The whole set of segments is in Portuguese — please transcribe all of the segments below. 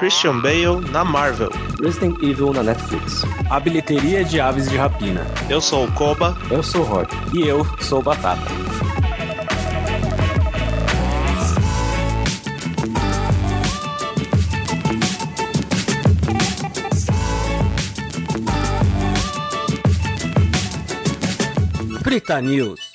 Christian Bale na Marvel. Resident Evil na Netflix. A bilheteria de Aves de Rapina. Eu sou o Koba. Eu sou o Rod. E eu sou o Batata. Frita News.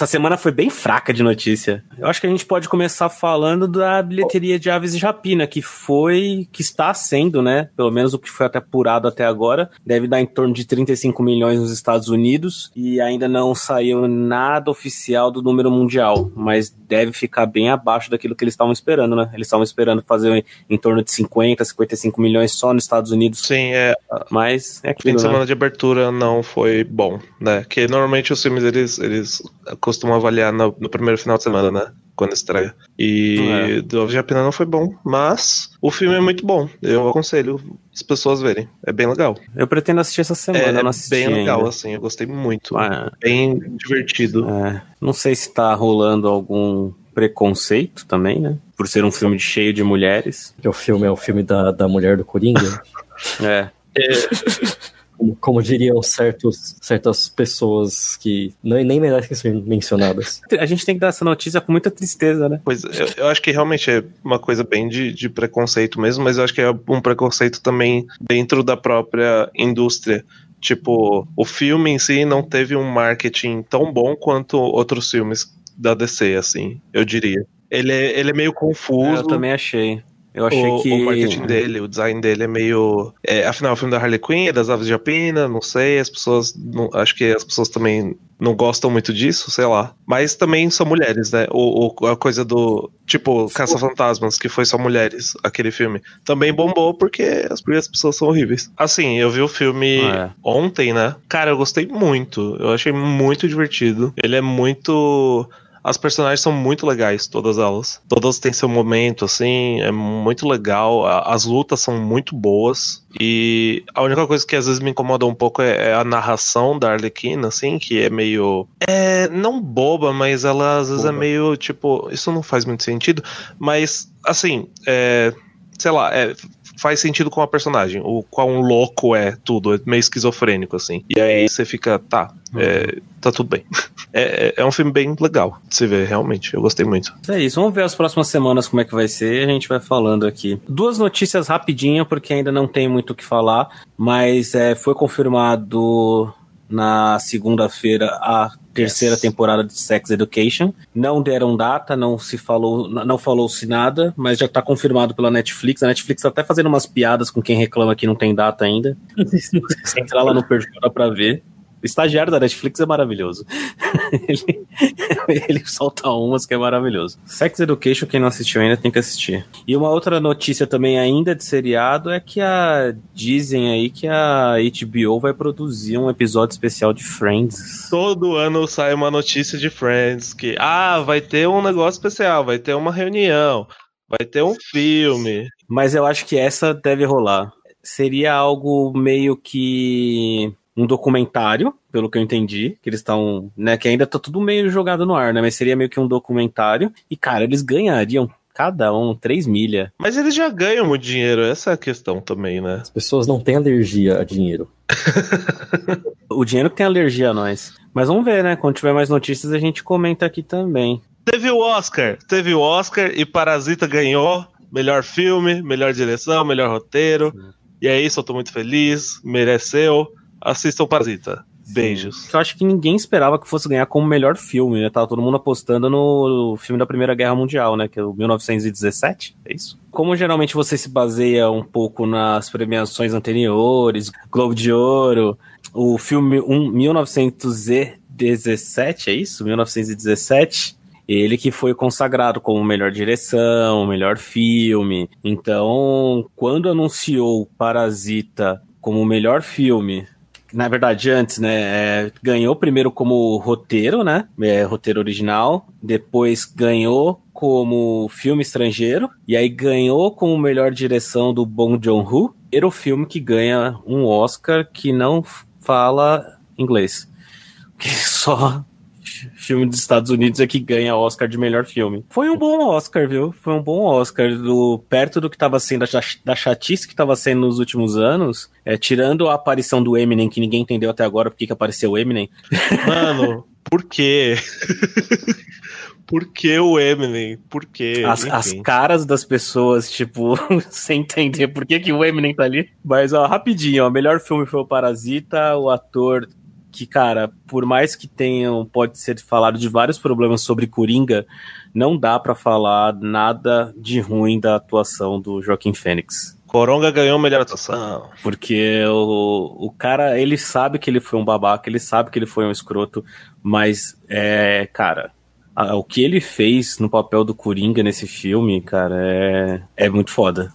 Essa semana foi bem fraca de notícia. Eu acho que a gente pode começar falando da bilheteria de Aves de Rapina, que foi, que está sendo, né? Pelo menos o que foi até apurado até agora, deve dar em torno de 35 milhões nos Estados Unidos e ainda não saiu nada oficial do número mundial, mas deve ficar bem abaixo daquilo que eles estavam esperando, né? Eles estavam esperando fazer em torno de 50, 55 milhões só nos Estados Unidos. Sim, é. Mas é aquilo, fim de semana né? de abertura não foi bom, né? Que normalmente os filmes eles, eles costumam avaliar no, no, primeiro final de semana, né? Quando estreia. E é. do Ave Pena não foi bom, mas o filme é muito bom. Eu aconselho as pessoas verem. É bem legal. Eu pretendo assistir essa semana. É, é bem legal, ainda. assim. Eu gostei muito. Ah, bem divertido. É. Não sei se tá rolando algum preconceito também, né? Por ser um filme cheio de mulheres. O filme é o filme da, da mulher do Coringa. é. é. como, como diriam certos, certas pessoas que nem, nem merecem ser mencionadas. A gente tem que dar essa notícia com muita tristeza, né? Pois eu, eu acho que realmente é uma coisa bem de, de preconceito mesmo, mas eu acho que é um preconceito também dentro da própria indústria. Tipo, o filme em si não teve um marketing tão bom quanto outros filmes da DC, assim, eu diria. Ele é, ele é meio confuso. É, eu também achei. Eu achei o, que. O marketing dele, o design dele é meio. É, afinal, o filme da Harley Quinn é das aves de rapina, não sei, as pessoas. Não, acho que as pessoas também não gostam muito disso, sei lá. Mas também são mulheres, né? O, a coisa do. Tipo, Caça-Fantasmas, que foi só mulheres, aquele filme. Também bombou porque as, porque as pessoas são horríveis. Assim, eu vi o filme ah, é. ontem, né? Cara, eu gostei muito. Eu achei muito divertido. Ele é muito as personagens são muito legais, todas elas. Todas têm seu momento, assim, é muito legal. As lutas são muito boas. E a única coisa que às vezes me incomoda um pouco é, é a narração da Arlequina, assim, que é meio. É. Não boba, mas ela às vezes é boba. é meio tipo. Isso não faz muito sentido. Mas, assim, é. Sei lá, é, faz sentido com a personagem. O quão louco é tudo, é meio esquizofrênico, assim. E aí você fica, tá, é, tá tudo bem. É, é, é um filme bem legal de se ver, realmente. Eu gostei muito. É isso, vamos ver as próximas semanas como é que vai ser a gente vai falando aqui. Duas notícias rapidinho, porque ainda não tem muito o que falar, mas é, foi confirmado na segunda-feira a terceira yes. temporada de Sex Education. Não deram data, não se falou, não falou-se nada, mas já está confirmado pela Netflix. A Netflix tá até fazendo umas piadas com quem reclama que não tem data ainda. Entrar lá no perfil dá pra ver. O estagiário da Netflix é maravilhoso. ele, ele solta umas que é maravilhoso. Sex Education, quem não assistiu ainda tem que assistir. E uma outra notícia também ainda de seriado é que a dizem aí que a HBO vai produzir um episódio especial de Friends. Todo ano sai uma notícia de Friends que ah, vai ter um negócio especial, vai ter uma reunião, vai ter um filme. Mas eu acho que essa deve rolar. Seria algo meio que um documentário, pelo que eu entendi, que eles estão, né, que ainda tá tudo meio jogado no ar, né, mas seria meio que um documentário, e cara, eles ganhariam cada um 3 milha. Mas eles já ganham muito dinheiro, essa é a questão também, né? As pessoas não têm alergia a dinheiro. o dinheiro que tem alergia a nós. Mas vamos ver, né? Quando tiver mais notícias, a gente comenta aqui também. Teve o Oscar, teve o Oscar e Parasita ganhou melhor filme, melhor direção, melhor roteiro. E é isso, eu tô muito feliz, mereceu assistam Parasita. Beijos. Eu acho que ninguém esperava que fosse ganhar como melhor filme, né? Tava todo mundo apostando no filme da Primeira Guerra Mundial, né? Que é o 1917, é isso? Como geralmente você se baseia um pouco nas premiações anteriores, Globo de Ouro, o filme um, 1917, é isso? 1917, ele que foi consagrado como melhor direção, melhor filme. Então, quando anunciou Parasita como melhor filme na verdade, antes, né, é, ganhou primeiro como roteiro, né, é, roteiro original, depois ganhou como filme estrangeiro, e aí ganhou como melhor direção do Bong Joon-ho, era o filme que ganha um Oscar que não fala inglês, que só filme dos Estados Unidos é que ganha Oscar de melhor filme. Foi um bom Oscar, viu? Foi um bom Oscar. Do, perto do que estava sendo, da chatice que estava sendo nos últimos anos, é, tirando a aparição do Eminem, que ninguém entendeu até agora porque que apareceu o Eminem. Mano, por quê? Por que o Eminem? Por quê? As, as, caras das pessoas, tipo, sem entender por que, que o Eminem tá ali. Mas, ó, rapidinho, ó, o melhor filme foi o Parasita, o ator que, cara, por mais que tenham, pode ser falado de vários problemas sobre Coringa, não dá para falar nada de ruim da atuação do Joaquim Fênix. Coronga ganhou melhor atuação. Porque o, o cara, ele sabe que ele foi um babaca, ele sabe que ele foi um escroto, mas, é, cara, o que ele fez no papel do Coringa nesse filme, cara, é, é muito foda.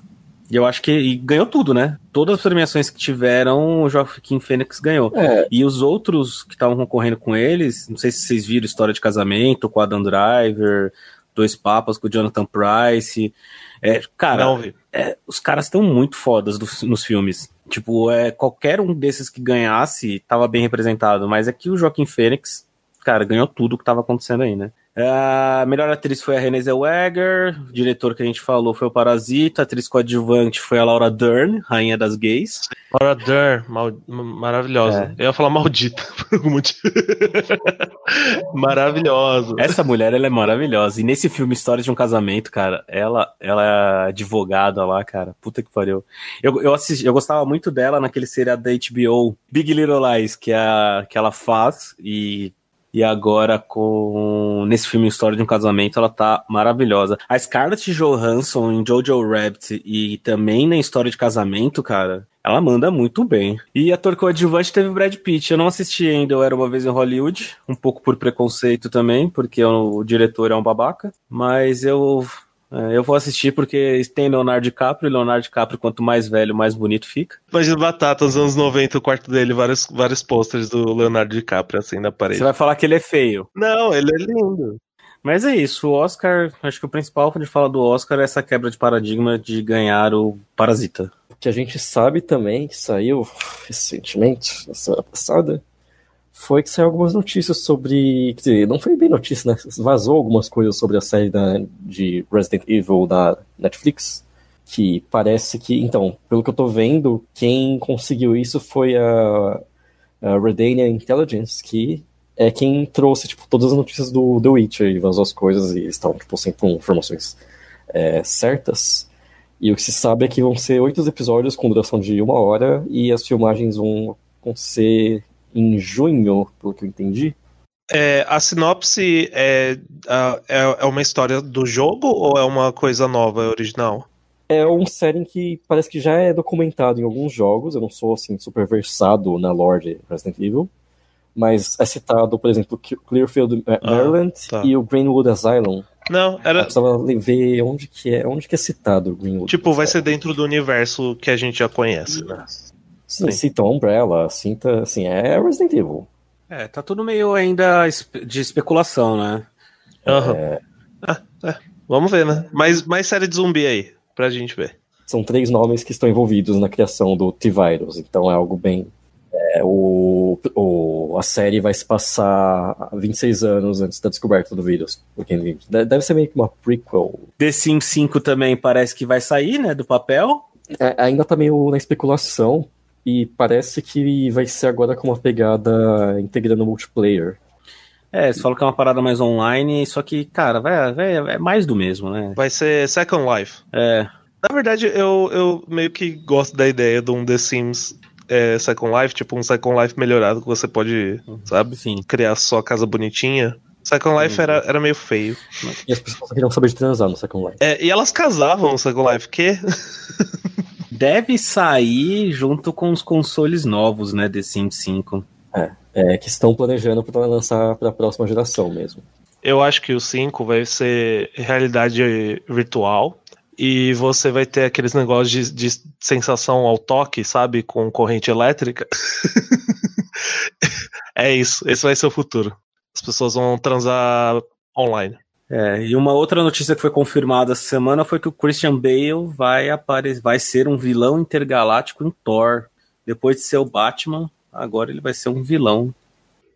E eu acho que e ganhou tudo, né? Todas as premiações que tiveram, o Joaquim Fênix ganhou. É. E os outros que estavam concorrendo com eles, não sei se vocês viram História de Casamento com Adam Driver, Dois Papas com o Jonathan Price. É, cara, é, os caras estão muito fodas do, nos filmes. Tipo, é, qualquer um desses que ganhasse tava bem representado, mas é que o Joaquim Fênix, cara, ganhou tudo que tava acontecendo aí, né? A melhor atriz foi a Renée Zellweger, o diretor que a gente falou foi o Parasita, a atriz coadjuvante foi a Laura Dern, rainha das gays. Laura Dern, mal, maravilhosa. É. Eu ia falar maldita por algum motivo. maravilhosa. Essa mulher, ela é maravilhosa. E nesse filme História de um Casamento, cara, ela, ela é advogada lá, cara. Puta que pariu. Eu, eu, assisti, eu gostava muito dela naquele seriado da HBO, Big Little Lies, que, é, que ela faz e e agora com nesse filme História de um Casamento ela tá maravilhosa. A Scarlett Johansson em Jojo Rabbit e também na História de Casamento, cara, ela manda muito bem. E ator coadjuvante teve Brad Pitt. Eu não assisti ainda, eu era uma vez em Hollywood, um pouco por preconceito também, porque o diretor é um babaca, mas eu eu vou assistir porque tem Leonardo DiCaprio, e Leonardo DiCaprio, quanto mais velho, mais bonito fica. Imagina Batata, nos anos 90, o quarto dele, vários, vários posters do Leonardo DiCaprio, assim, na parede. Você vai falar que ele é feio. Não, ele é lindo. Mas é isso, o Oscar, acho que o principal quando a gente fala do Oscar é essa quebra de paradigma de ganhar o Parasita. O que a gente sabe também, que saiu recentemente, na semana passada, foi que saiu algumas notícias sobre. Quer dizer, não foi bem notícia, né? Vazou algumas coisas sobre a série da, de Resident Evil da Netflix. Que parece que. Então, pelo que eu tô vendo, quem conseguiu isso foi a, a Redania Intelligence, que é quem trouxe tipo, todas as notícias do The Witcher e vazou as coisas e estão tipo, sempre com informações é, certas. E o que se sabe é que vão ser oito episódios com duração de uma hora e as filmagens vão, vão ser em junho, pelo que eu entendi. É, a sinopse é, é, é uma história do jogo ou é uma coisa nova, original? É um setting que parece que já é documentado em alguns jogos. Eu não sou assim super versado na lore de Resident Evil, mas é citado, por exemplo, Clearfield, ah, Maryland ah, tá. e o Greenwood Asylum. Não, era. Eu precisava ver onde que é, onde que é citado o Greenwood. Tipo, vai ser dentro do universo que a gente já conhece, né? Sim, cita Umbrella, cinta, assim, é Resident Evil. É, tá tudo meio ainda de especulação, né? Uhum. É... Ah, é. Vamos ver, né? Mais, mais série de zumbi aí, pra gente ver. São três nomes que estão envolvidos na criação do T-Virus, então é algo bem. É, o, o, a série vai se passar 26 anos antes da descoberta do vírus. Porque deve ser meio que uma prequel. The Sims 5 também parece que vai sair, né? Do papel. É, ainda tá meio na especulação, e parece que vai ser agora com uma pegada integrando multiplayer. É, você falou que é uma parada mais online, só que, cara, vai, vai, é mais do mesmo, né? Vai ser Second Life. É. Na verdade, eu, eu meio que gosto da ideia de um The Sims é, Second Life, tipo um Second Life melhorado, que você pode, sabe? Sim. Criar sua casa bonitinha. Second Life era, era meio feio. E as pessoas queriam saber de transar no Second Life. É, e elas casavam no Second Life, que? deve sair junto com os consoles novos, né, The Sims 5. É, é que estão planejando para lançar para a próxima geração mesmo. Eu acho que o 5 vai ser realidade virtual e você vai ter aqueles negócios de, de sensação ao toque, sabe, com corrente elétrica. é isso, esse vai ser o futuro. As pessoas vão transar online. É, e uma outra notícia que foi confirmada essa semana foi que o Christian Bale vai, aparecer, vai ser um vilão intergaláctico em Thor. Depois de ser o Batman, agora ele vai ser um vilão.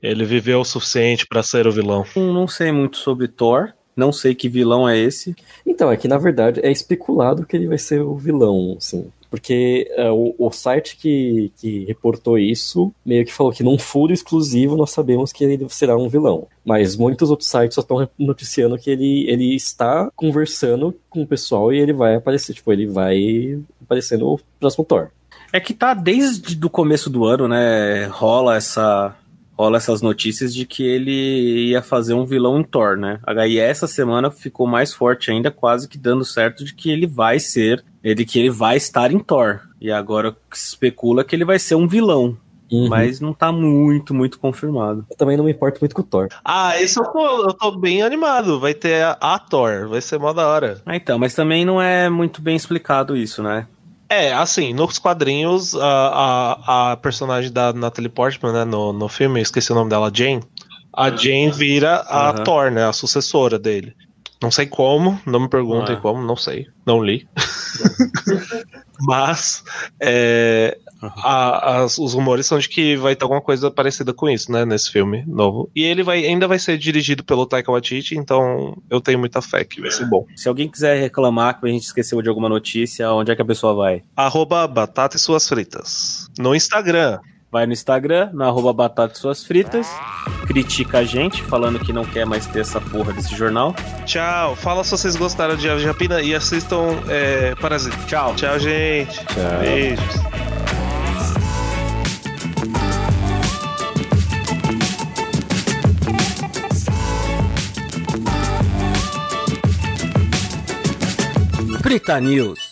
Ele viveu o suficiente para ser o vilão. Não, não sei muito sobre Thor. Não sei que vilão é esse. Então, é que na verdade é especulado que ele vai ser o vilão, assim. Porque é, o, o, site que, que reportou isso meio que falou que num furo exclusivo nós sabemos que ele será um vilão. Mas muitos outros sites só estão noticiando que ele, ele está conversando com o pessoal e ele vai aparecer. Tipo, ele vai aparecer no próximo Thor. É que tá desde o começo do ano, né? Rola essa rola essas notícias de que ele ia fazer um vilão em Thor, né? E essa semana ficou mais forte ainda, quase que dando certo de que ele vai ser, ele que ele vai estar em Thor. E agora se especula que ele vai ser um vilão. Uhum. Mas não tá muito, muito confirmado. Eu também não me importo muito com o Thor. Ah, esse eu tô, eu tô bem animado. Vai ter a, a Thor, vai ser mó da hora. Ah, então, mas também não é muito bem explicado isso, né? É, assim, nos quadrinhos, a, a, a personagem da Natalie Portman, né, no, no filme, esqueci o nome dela, Jane, a Jane vira a uhum. Thor, né, a sucessora dele. Não sei como, não me perguntem ah. como, não sei, não li. Mas é, Uhum. A, as, os rumores são de que vai ter alguma coisa parecida com isso, né, nesse filme novo. E ele vai, ainda vai ser dirigido pelo Taika Waititi, então eu tenho muita fé que vai ser bom. Se alguém quiser reclamar que a gente esqueceu de alguma notícia, onde é que a pessoa vai? Arroba Batata e Suas Fritas. No Instagram. Vai no Instagram, no arroba Batata e Suas Fritas, critica a gente, falando que não quer mais ter essa porra desse jornal. Tchau, fala se vocês gostaram de Ave Japina e assistam é, Parasita. Tchau. Tchau, gente. Tchau. Beijos. Frita News.